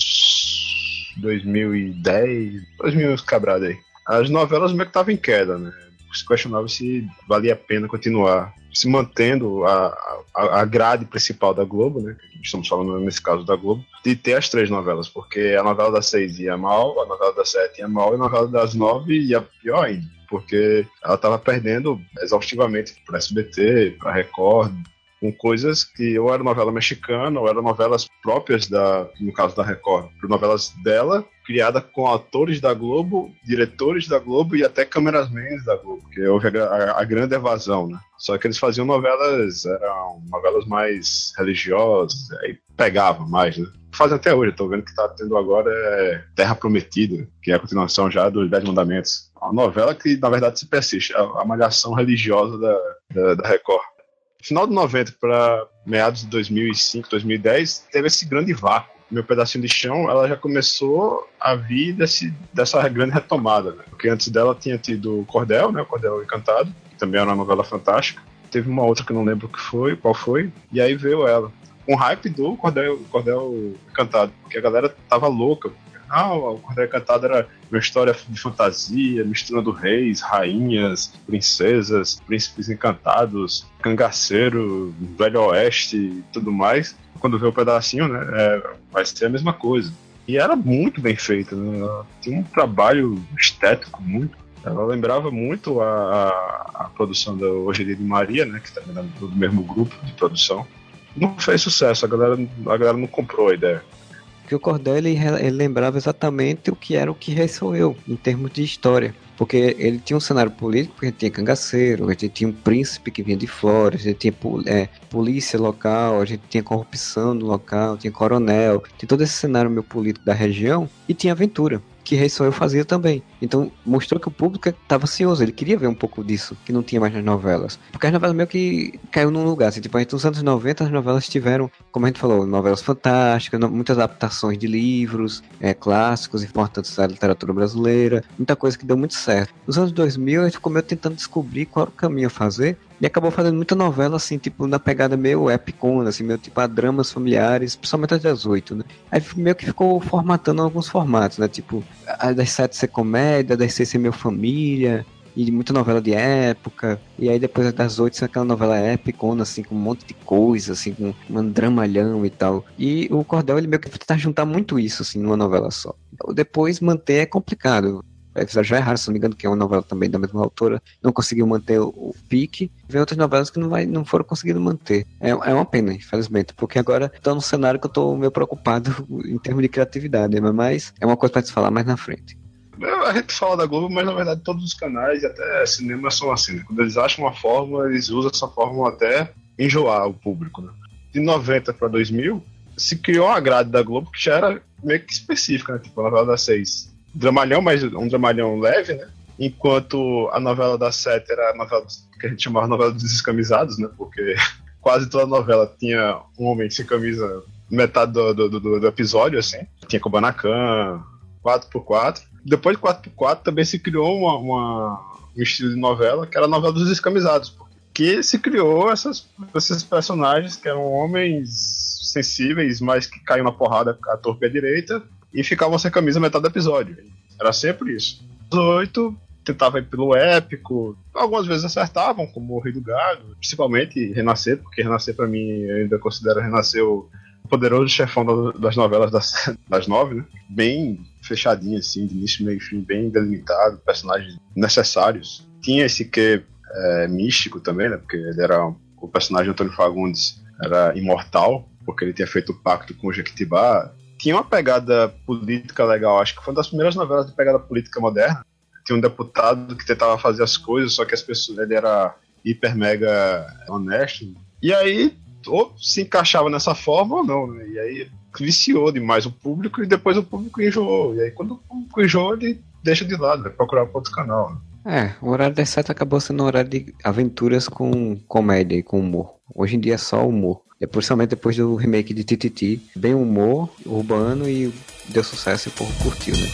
2010, 2000 cabrada aí. As novelas meio que estavam em queda, né? Se questionava se valia a pena continuar se mantendo a, a, a grade principal da Globo, né? Estamos falando nesse caso da Globo, de ter as três novelas, porque a novela das seis ia mal, a novela das sete ia mal e a novela das nove ia pior ainda, porque ela estava perdendo exaustivamente para SBT, para Record, com coisas que ou era novela mexicana ou eram novelas próprias da, no caso da Record, novelas dela criada com atores da Globo, diretores da Globo e até cameramans da Globo, que houve a, a, a, grande evasão, né? Só que eles faziam novelas, eram novelas mais religiosas, aí pegava mais, né? Fazem até hoje, tô vendo que tá tendo agora é Terra Prometida, que é a continuação já dos Dez Mandamentos. Uma novela que, na verdade, se persiste, a, a malhação religiosa da, da, da Record final de 90 para meados de 2005, 2010, teve esse grande vácuo. Meu pedacinho de chão, ela já começou a vir desse, dessa grande retomada, né? Porque antes dela tinha tido o Cordel, né? O Cordel Encantado, que também era uma novela fantástica. Teve uma outra que eu não lembro que foi, qual foi, e aí veio ela. Com hype do Cordel, Cordel Encantado, porque a galera tava louca. Ah, o Cordel Encantado era uma história de fantasia, misturando reis, rainhas, princesas, príncipes encantados, cangaceiro, velho oeste e tudo mais. Quando vê o pedacinho, né, é, vai ser a mesma coisa. E era muito bem feita, né? Tinha um trabalho estético muito. Ela lembrava muito a, a, a produção da Hojeria de Maria, né, que também era do mesmo grupo de produção. Não fez sucesso, a galera, a galera não comprou a ideia. Porque o Cordel ele, ele lembrava exatamente o que era o que Rei Sou Eu, em termos de história. Porque ele tinha um cenário político, gente tinha cangaceiro, a gente tinha um príncipe que vinha de fora, a gente tinha é, polícia local, a gente tinha corrupção no local, tinha coronel, tinha todo esse cenário meio político da região e tinha aventura. Que Rei Sou Eu fazia também. Então mostrou que o público estava ansioso, ele queria ver um pouco disso, que não tinha mais nas novelas. Porque as novelas meio que caiu num lugar, assim, tipo, nos anos 90 as novelas tiveram, como a gente falou, novelas fantásticas, muitas adaptações de livros, é, clássicos importantes da literatura brasileira, muita coisa que deu muito certo. Nos anos 2000 a gente ficou meio tentando descobrir qual era o caminho a fazer, e acabou fazendo muita novela, assim, tipo, na pegada meio epicona, assim, meio tipo a dramas familiares, principalmente as das oito, né? Aí meio que ficou formatando alguns formatos, né? Tipo, a das sete ser comédia, das seis ser meio família, e muita novela de época. E aí depois das oito ser aquela novela épicona, assim, com um monte de coisa, assim, com um dramalhão e tal. E o Cordel, ele meio que tenta juntar muito isso, assim, numa novela só. Depois manter é complicado episódios já erraram, se não me engano, que é uma novela também da mesma autora, não conseguiu manter o, o pique. Vem outras novelas que não, vai, não foram conseguindo manter. É, é uma pena, infelizmente, porque agora estou num cenário que eu estou meio preocupado <laughs> em termos de criatividade, mas é uma coisa para se falar mais na frente. A gente fala da Globo, mas na verdade todos os canais, até cinema, são assim. Né? Quando eles acham uma fórmula, eles usam essa fórmula até enjoar o público. Né? De 90 para 2000, se criou uma grade da Globo que já era meio que específica, né? tipo a novela das seis dramalhão, mas um dramalhão leve, né? Enquanto a novela da Sete era a novela que a gente chamava novela dos descamisados, né? Porque <laughs> quase toda novela tinha um homem sem camisa metade do, do, do, do episódio, assim. Tinha Kubanacan, 4x4. Depois de 4x4 também se criou uma, uma, um estilo de novela que era a novela dos descamisados. Que se criou essas, esses personagens que eram homens sensíveis, mas que caíam na porrada a torpe à direita, e ficavam sem camisa metade do episódio. Era sempre isso. Os oito tentavam ir pelo épico, algumas vezes acertavam, como o Rei do Gado, principalmente Renascer, porque Renascer para mim eu ainda considero Renascer o poderoso chefão das novelas das, <laughs> das nove, né? Bem fechadinho, assim, de início, meio fim, bem delimitado, personagens necessários. Tinha esse que é, místico também, né? Porque ele era o personagem Antônio Fagundes era imortal, porque ele tinha feito o pacto com o Jequitibá, tinha uma pegada política legal, acho que foi uma das primeiras novelas de pegada política moderna. Tinha um deputado que tentava fazer as coisas, só que as pessoas, ele era hiper mega honesto. E aí, ou se encaixava nessa forma ou não, né? E aí viciou demais o público e depois o público enjoou. E aí quando o público enjoou, ele deixa de lado, vai procurar outro canal. Né? É, o horário das sete acabou sendo um horário de aventuras com comédia e com humor. Hoje em dia é só humor. É principalmente depois do remake de Tititi, bem humor, urbano e deu sucesso e o povo curtiu, né?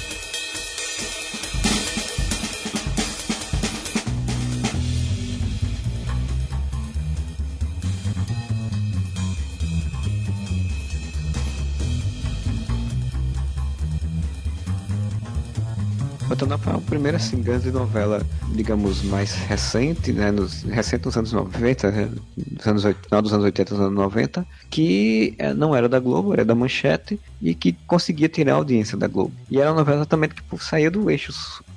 Pantanal foi a primeira assim, grande novela, digamos, mais recente, né, nos, recente nos anos 90, né, nos anos, final dos anos 80, nos anos 90, que é, não era da Globo, era da Manchete, e que conseguia tirar a audiência da Globo. E era uma novela exatamente que pô, saía do eixo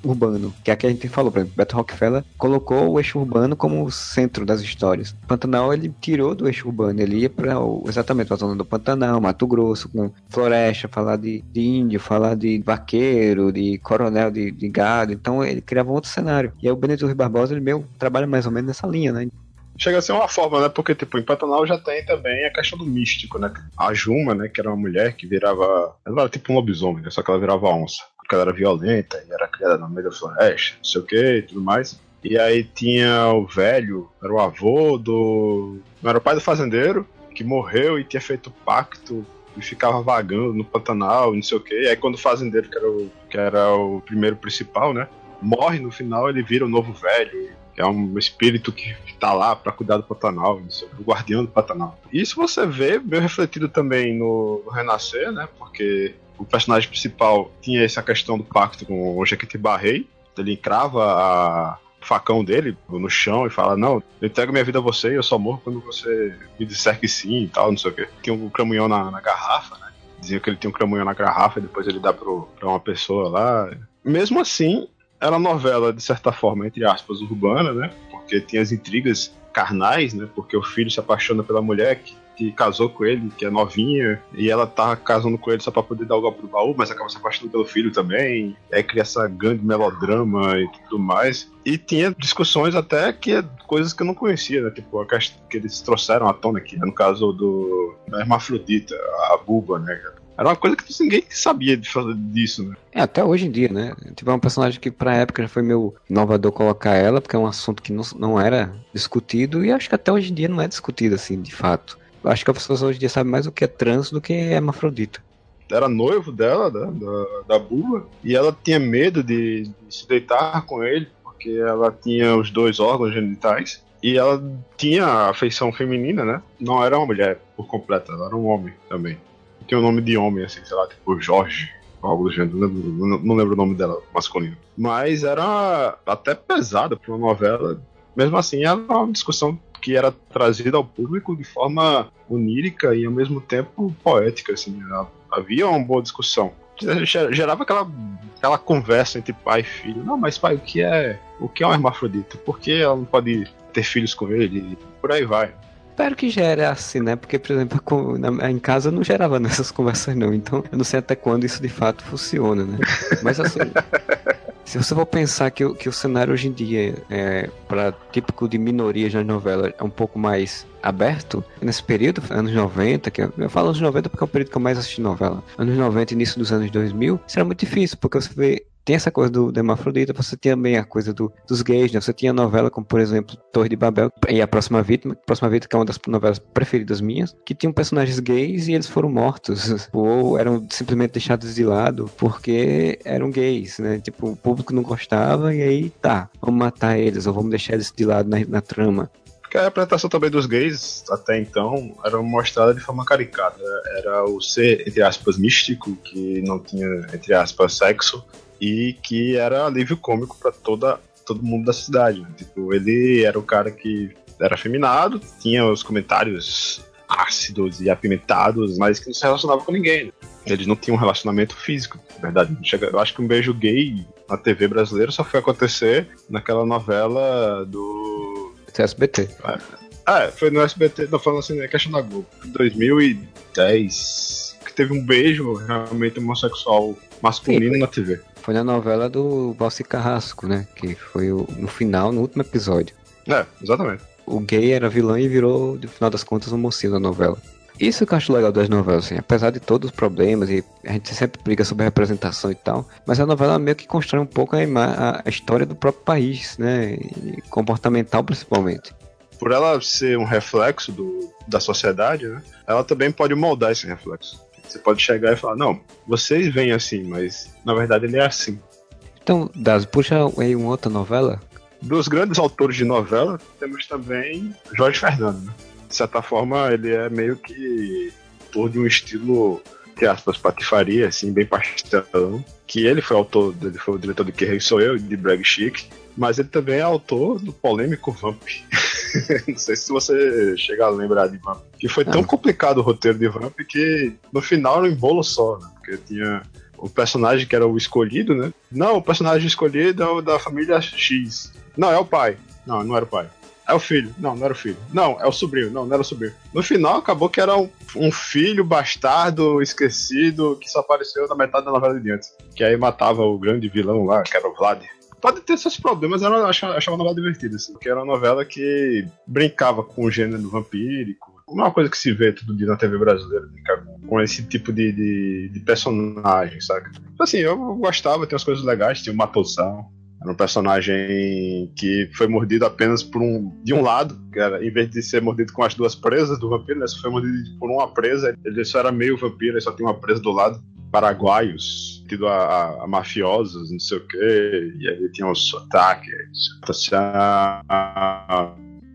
urbano, que é que a gente falou, por exemplo, Beto Rockefeller colocou o eixo urbano como o centro das histórias. Pantanal ele tirou do eixo urbano, ele ia para exatamente a zona do Pantanal, Mato Grosso, com floresta, falar de, de índio, falar de vaqueiro, de coronel de, de gado, então ele criava um outro cenário. E aí o Benedito Rui Barbosa, ele meio trabalha mais ou menos nessa linha, né? chega a ser uma forma, né? Porque, tipo, em Pantanal já tem também a questão do místico, né? A Juma, né? Que era uma mulher que virava. Ela era tipo um lobisomem, né? Só que ela virava onça. Porque ela era violenta e era criada no meio da floresta, não sei o que e tudo mais. E aí tinha o velho, era o avô do. Não era o pai do fazendeiro, que morreu e tinha feito pacto e ficava vagando no Pantanal, não sei o que. E aí quando o fazendeiro, que era o, que era o primeiro principal, né? Morre no final, ele vira o novo velho que é um espírito que está lá para cuidar do Pantanal, o guardião do Pantanal. Isso você vê bem refletido também no, Renascer, né? Porque o personagem principal tinha essa questão do pacto com o Jequitibá Rei, ele encrava o facão dele no chão e fala: Não, eu entrego minha vida a você e eu só morro quando você me disser que sim e tal, não sei o quê. Tinha um cramunhão na, na garrafa, né? Dizia que ele tinha um cramunhão na garrafa e depois ele dá para uma pessoa lá. Mesmo assim, era novela, de certa forma, entre aspas, urbana, né? Porque tinha as intrigas carnais, né? Porque o filho se apaixona pela mulher que, que casou com ele, que é novinha, e ela tava casando com ele só pra poder dar o golpe do baú, mas acaba se apaixonando pelo filho também. Aí cria essa grande melodrama e tudo mais. E tinha discussões até que é coisas que eu não conhecia, né? Tipo, a que eles trouxeram à tona aqui, né? no caso do da hermafrodita, a buba, né? Era uma coisa que ninguém sabia de fazer disso, né? É, até hoje em dia, né? Tipo, é um personagem que pra época já foi meio inovador colocar ela, porque é um assunto que não, não era discutido, e acho que até hoje em dia não é discutido, assim, de fato. Acho que as pessoas hoje em dia sabem mais o que é trans do que é hermafrodita era noivo dela, da, da, da Bula, e ela tinha medo de, de, se deitar com ele, porque ela tinha os dois órgãos genitais, e ela tinha afeição feminina, né? Não era uma mulher por completo, ela era um homem também tem o um nome de homem, assim, sei lá, tipo Jorge, algo do gênero, não, não, não, lembro o nome dela masculino. Mas era até pesada para uma novela. Mesmo assim, era uma discussão que era trazida ao público de forma onírica e ao mesmo tempo poética, assim. Havia uma boa discussão. Gerava aquela, aquela conversa entre pai e filho. Não, mas pai, o que é o que é um hermafrodita? Por que ela não pode ter filhos com ele? Por aí vai. Espero que gere assim, né? Porque, por exemplo, em casa eu não gerava nessas <laughs> conversas, não. Então, eu não sei até quando isso de fato funciona, né? Mas assim. <laughs> Se você for pensar que, que o cenário hoje em dia, é, para típico de minorias nas novelas, é um pouco mais aberto, nesse período, anos 90, que eu, eu falo anos 90 porque é o período que eu mais assisti novela, anos 90 início dos anos 2000, isso era muito difícil, porque você vê tem essa coisa do, hermafrodita, você tinha também a coisa do, dos gays, né? Você tinha novela como, por exemplo, Torre de Babel e A Próxima Vítima, Próxima Vítima que é uma das novelas preferidas minhas, que tinham personagens gays e eles foram mortos, <laughs> ou eram simplesmente deixados de lado porque eram gays, né? Tipo, o público não gostava e aí tá, vamos matar eles, ou vamos deixar eles de lado na, na trama que a representação também dos gays, até então, era mostrada de forma caricata. Era o ser, entre aspas, místico, que não tinha, entre aspas, sexo, e que era alívio cômico para toda todo mundo da cidade. Tipo, ele era o cara que era afeminado, tinha os comentários ácidos e apimentados, mas que não se relacionava com ninguém. Né? Eles não tinham um relacionamento físico, na verdade. Eu acho que um beijo gay na TV brasileira só foi acontecer naquela novela do. SBT. É, foi no SBT, não falando assim, é questão da Globo. 2010, que teve um beijo realmente homossexual masculino Sim, na TV. Foi na novela do Valci Carrasco, né? Que foi o, no final, no último episódio. É, exatamente. O gay era vilão e virou, no final das contas, um mocinho da novela. Isso que eu acho legal das novelas, assim, apesar de todos os problemas, e a gente sempre briga sobre a representação e tal, mas a novela meio que constrói um pouco a, a, história do próprio país, né? E comportamental principalmente. Por ela ser um reflexo do, da sociedade, né? Ela também pode moldar esse reflexo. Você pode chegar e falar, não, vocês veem assim, mas na verdade ele é assim. Então, Das, puxa aí uma outra novela. Dos grandes autores de novela, temos também Jorge Fernando, né? De certa forma, ele é meio que autor de um estilo, entre aspas, patifaria, assim, bem pastelão. Que ele foi autor, ele foi o diretor de Que Rei Sou Eu, de Brag Chic, mas ele também é autor do polêmico Vamp. <laughs> <laughs> não sei se você chega a lembrar de Vamp. Que foi tão complicado o roteiro de Vamp que no final era um embolo só, né? Porque tinha o personagem que era o escolhido, né? Não, o personagem escolhido é o da família X. Não, é o pai. Não, não era o pai. É o filho. Não, não era o filho. Não, é o sobrinho. Não, não era o sobrinho. No final, acabou que era um, um filho bastardo, esquecido, que só apareceu na metade da novela de diante. Que aí matava o grande vilão lá, que era o Vlad pode ter seus problemas, eu achava, achava uma novela divertida, assim, porque era uma novela que brincava com o gênero vampírico. É uma coisa que se vê todo dia na TV brasileira, brincar com esse tipo de, de, de personagem, saca? Então, assim, eu gostava, tem umas coisas legais, tinha uma atuação, era um personagem que foi mordido apenas por um. de um lado, era, em vez de ser mordido com as duas presas do vampiro, né? Só foi mordido por uma presa. Ele só era meio vampiro, ele só tinha uma presa do lado paraguaios, tido a, a, a, mafiosos, não sei o quê, e aí tinha um sotaque.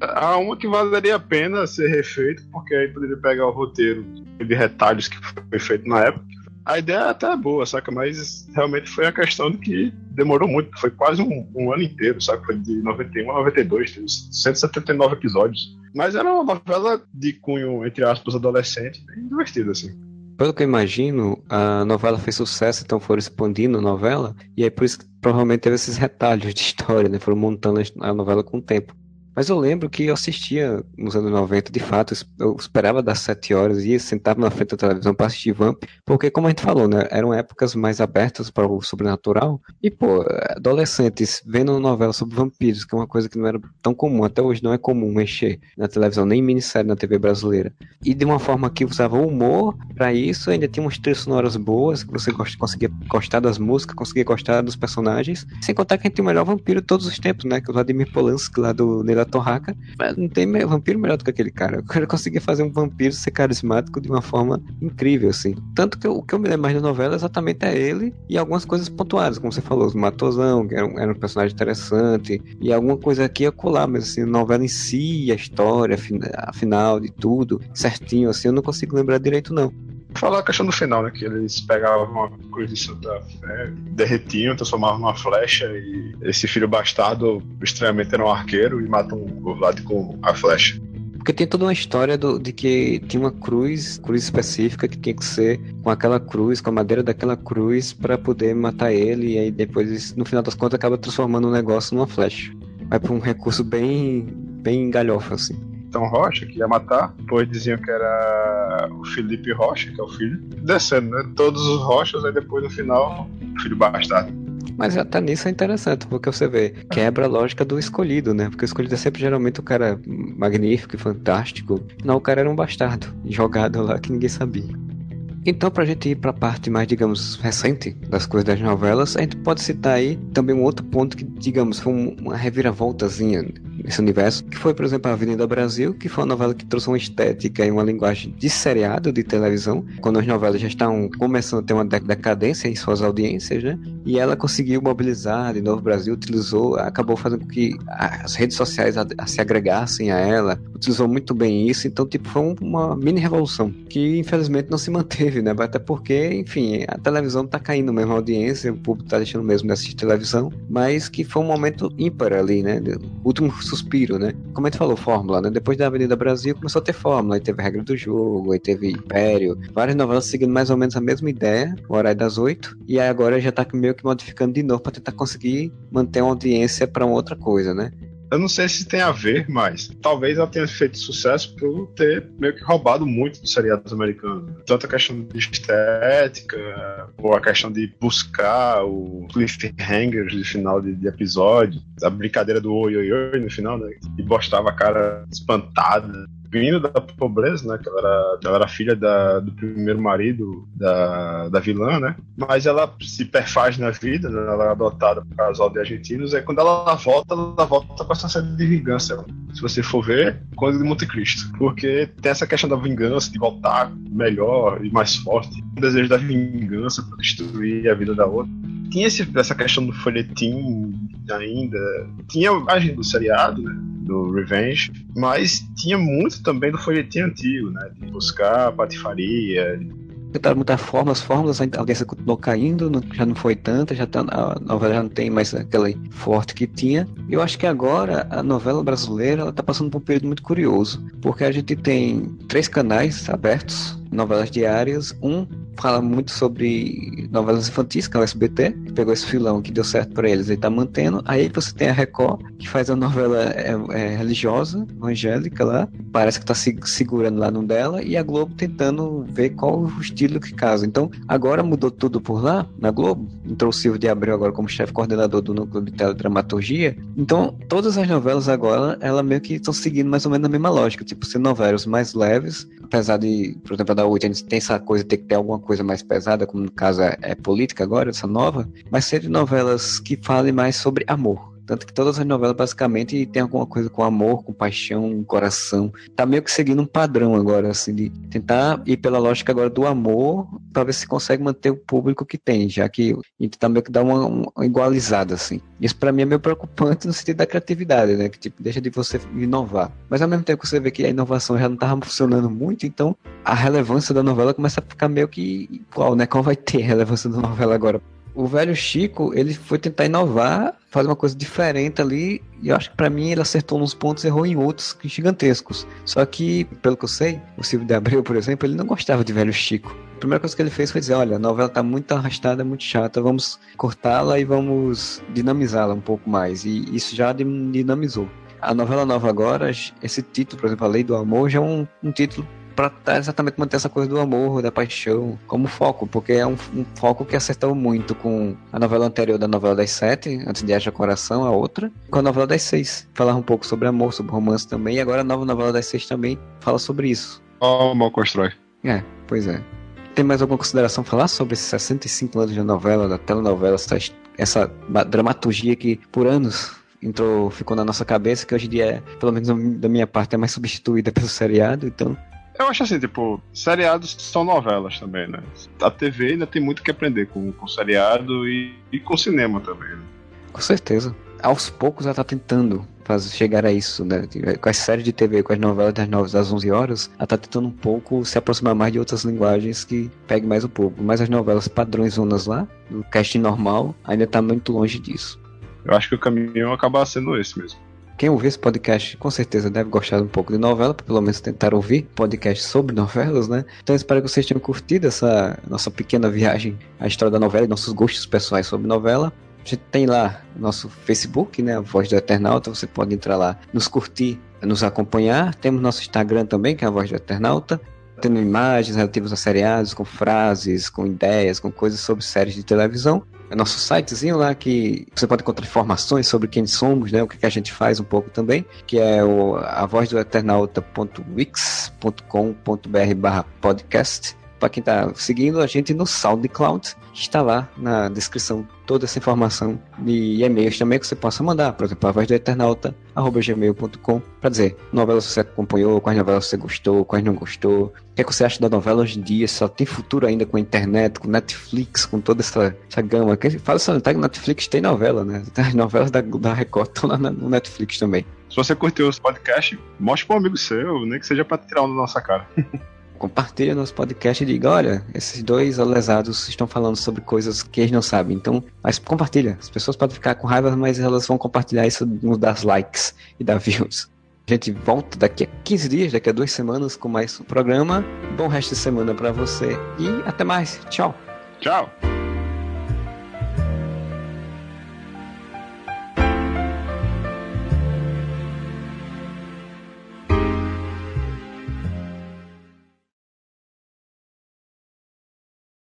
Há uma que valeria a pena ser refeito, porque aí poderia pegar o roteiro de retalhos que foi feito na época. A ideia até é boa, saca? Mas realmente foi a questão de que demorou muito, foi quase um, um ano inteiro, saca? Foi de 91 a 92, teve 179 episódios. Mas era uma novela de cunho, entre aspas, adolescente, bem divertida, assim pelo que eu imagino, a novela fez sucesso, então foram expandindo a novela, e aí por isso que provavelmente teve esses retalhos de história, né? Foram montando a novela com o tempo. Mas eu lembro que eu assistia nos anos 90, de fato, eu esperava das 7 horas e ia sentar na frente da televisão para assistir Vamp, porque como a gente falou, né, eram épocas mais abertas para o sobrenatural. E, pô, adolescentes vendo novela sobre vampiros, que é uma coisa que não era tão comum, até hoje não é comum mexer na televisão, nem minissérie na TV brasileira. E de uma forma que usava humor para isso, ainda tinha umas trilhas sonoras boas, que você conseguia gostar das músicas, conseguia gostar dos personagens. Sem contar que a gente tem o melhor vampiro de todos os tempos, né? Que é o Vladimir Polanski, lá do Torraca. Não tem vampiro melhor do que aquele cara. O cara conseguia fazer um vampiro ser carismático de uma forma incrível, assim. Tanto que o que eu me lembro mais da novela exatamente é ele e algumas coisas pontuadas, como você falou, os Matosão, que era um, era um personagem interessante, e alguma coisa aqui ia colar, mas assim, a novela em si, a história, a final de tudo, certinho, assim, eu não consigo lembrar direito, não falar a questão do final, né? Que eles pegavam uma cruz de Santa Fé, derretiam, transformavam numa flecha e esse filho bastardo extremamente era um arqueiro e matam o Vlad com a flecha. Porque tem toda uma história do, de que tinha uma cruz, cruz específica, que tinha que ser com aquela cruz, com a madeira daquela cruz, para poder matar ele, e aí depois, no final das contas, acaba transformando o negócio numa flecha. Vai pra um recurso bem, bem galhofa, assim. Então Rocha, que ia matar, depois diziam que era o Felipe Rocha, que é o filho, descendo, né? Todos os Rochas, aí depois no final, o filho bastardo. Mas até nisso é interessante, porque você vê, quebra a lógica do escolhido, né? Porque o escolhido é sempre geralmente o cara magnífico e fantástico. Não, o cara era um bastardo, jogado lá que ninguém sabia. Então, para a gente ir para a parte mais, digamos, recente das coisas das novelas, a gente pode citar aí também um outro ponto que, digamos, foi uma reviravoltazinha nesse universo, que foi, por exemplo, a Avenida Brasil, que foi uma novela que trouxe uma estética e uma linguagem de seriado de televisão, quando as novelas já estão começando a ter uma decadência em suas audiências, né? E ela conseguiu mobilizar de novo o Brasil, utilizou, acabou fazendo com que as redes sociais a, a se agregassem a ela, utilizou muito bem isso, então, tipo, foi uma mini revolução, que infelizmente não se manteve, né? Até porque, enfim, a televisão tá caindo mesmo a audiência, o público tá deixando mesmo de assistir televisão, mas que foi um momento ímpar ali, né? Último suspiro, né? Como a gente falou, Fórmula, né? Depois da Avenida Brasil começou a ter Fórmula, aí teve regra do jogo, aí teve Império, várias novelas seguindo mais ou menos a mesma ideia, o horário das oito, e aí agora já tá meio que modificando de novo para tentar conseguir manter uma audiência para outra coisa, né? Eu não sei se tem a ver, mas talvez ela tenha feito sucesso por ter meio que roubado muito dos seriados americanos. Tanto a questão de estética, ou a questão de buscar o cliffhangers de final de, de episódio, a brincadeira do oi oi oi no final, né? E postava a cara espantada vindo da pobreza, né? Que ela era, ela era filha da, do primeiro marido da, da vilã, né? Mas ela se perfaz na vida, né? ela é adotada por casal de argentinos, e quando ela volta, ela volta com essa série de vingança. Se você for ver, quando de Monte Cristo. Porque tem essa questão da vingança, de voltar melhor e mais forte. O desejo da vingança para destruir a vida da outra tinha esse, essa questão do folhetim ainda, tinha a imagem do seriado, né, do Revenge, mas tinha muito também do folhetim antigo, né, de buscar patifaria, tentaram mudar formas, fórmulas, a audiência continuou caindo, não, já não foi tanta, já tá, a novela já não tem mais aquela forte que tinha. Eu acho que agora a novela brasileira ela tá passando por um período muito curioso, porque a gente tem três canais abertos, novelas diárias, um fala muito sobre novelas infantis, que é o SBT, que pegou esse filão que deu certo para eles e tá mantendo. Aí você tem a Record, que faz a novela é, é, religiosa, evangélica lá, parece que tá se segurando lá no dela, e a Globo tentando ver qual o estilo que casa. Então, agora mudou tudo por lá, na Globo, entrou o Silvio de Abreu agora como chefe coordenador do núcleo de teledramaturgia. Então, todas as novelas agora, ela meio que estão seguindo mais ou menos a mesma lógica, tipo, ser novelas mais leves, apesar de, por exemplo, 8 a gente tem essa coisa de ter que ter alguma coisa mais pesada, como no caso é, é política agora, essa nova, mas sempre novelas que falem mais sobre amor. Tanto que todas as novelas basicamente tem alguma coisa com amor, com paixão, coração. Tá meio que seguindo um padrão agora, assim, de tentar ir pela lógica agora do amor, para ver se consegue manter o público que tem, já que a gente tá meio que dá uma, uma igualizada, assim. Isso para mim é meio preocupante no sentido da criatividade, né? Que tipo, deixa de você inovar. Mas ao mesmo tempo que você vê que a inovação já não tava funcionando muito, então a relevância da novela começa a ficar meio que igual, né? Qual vai ter a relevância da novela agora? O velho Chico, ele foi tentar inovar, fazer uma coisa diferente ali, e eu acho que para mim ele acertou nos pontos e errou em outros gigantescos. Só que, pelo que eu sei, o Silvio de Abreu, por exemplo, ele não gostava de velho Chico. A primeira coisa que ele fez foi dizer, olha, a novela tá muito arrastada, muito chata, vamos cortá-la e vamos dinamizá-la um pouco mais. E isso já dinamizou. A novela nova agora, esse título, por exemplo, A Lei do Amor, já é um, um título para exatamente manter essa coisa do amor, da paixão como foco, porque é um, um, foco que acertou muito com a novela anterior da novela das sete, antes de Haja Coração, a outra, com a novela das seis. Falar um pouco sobre amor, sobre romance também, e agora a nova novela das seis também fala sobre isso. Oh, mal constrói. É, pois é. Tem mais alguma consideração a falar sobre esses 65 anos de novela, da telenovela, essa, essa dramaturgia que por anos entrou, ficou na nossa cabeça, que hoje em dia, é, pelo menos da minha parte, é mais substituída pelo seriado, então eu acho assim, tipo, seriados são novelas também, né? A TV ainda tem muito que aprender com, com seriado e, e com cinema também. Né? Com certeza. Aos poucos ela tá tentando fazer, chegar a isso, né? Com as séries de TV, com as novelas das 9 às 11 horas, ela tá tentando um pouco se aproximar mais de outras linguagens que pegue mais um pouco. Mas as novelas padrões zonas lá, do casting normal, ainda tá muito longe disso. Eu acho que o caminho acaba sendo esse mesmo. Quem ouvir esse podcast com certeza deve gostar um pouco de novela, pelo menos tentar ouvir podcast sobre novelas, né? Então espero que vocês tenham curtido essa nossa pequena viagem à história da novela e nossos gostos pessoais sobre novela. A gente tem lá nosso Facebook, né? A Voz do Eternauta. Você pode entrar lá, nos curtir, nos acompanhar. Temos nosso Instagram também, que é a Voz do Eternauta. Tendo imagens relativas a seriados, com frases, com ideias, com coisas sobre séries de televisão nosso sitezinho lá que você pode encontrar informações sobre quem somos, né? O que, a gente faz um pouco também, que é o a voz do eternauta.wix.com.br barra podcast. Para quem está seguindo a gente no SoundCloud, está lá na descrição toda essa informação de e-mails também que você possa mandar, por exemplo, a voz do eternauta, arroba gmail.com, para dizer novelas você acompanhou, quais novelas você gostou, quais não gostou, o que, é que você acha da novela hoje em dia, só tem futuro ainda com a internet, com Netflix, com toda essa, essa gama. Fala só, tá que Netflix tem novela, né? <laughs> As novelas da, da Record estão lá no Netflix também. Se você curtiu os podcasts, mostre para um amigo seu, nem que seja para tirar um da nossa cara. <laughs> compartilha nosso podcast e diga, olha, esses dois lesados estão falando sobre coisas que eles não sabem. Então, mas compartilha. As pessoas podem ficar com raiva, mas elas vão compartilhar isso nos dar likes e dar views. A gente volta daqui a 15 dias, daqui a duas semanas, com mais um programa. Bom resto de semana para você e até mais. Tchau. Tchau.